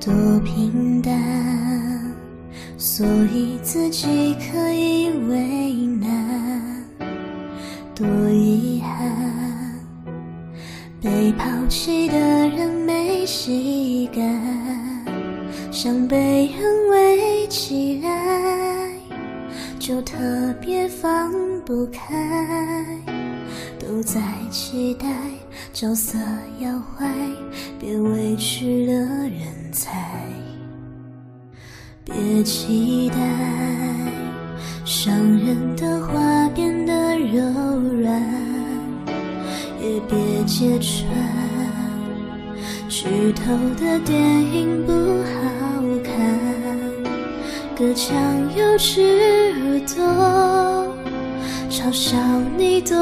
多平淡，所以自己可以为难。多遗憾，被抛弃的人没习惯，想被人围起来，就特别放不开。都在期待角色要坏，别委屈了人才。别期待伤人的话变得柔软，也别揭穿剧透的电影不好看。隔墙有只耳朵。嘲笑你多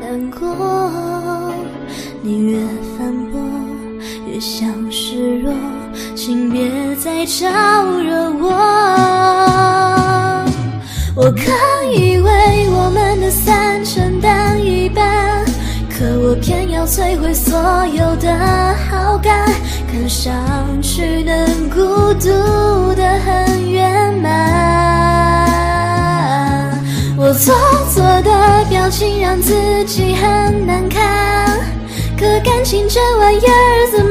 难过，你越反驳越像示弱，请别再招惹我。我可以为我们的散承担一半，可我偏要摧毁所有的好感，看上去能孤独的很圆满。我做作的表情让自己很难堪，可感情这玩意儿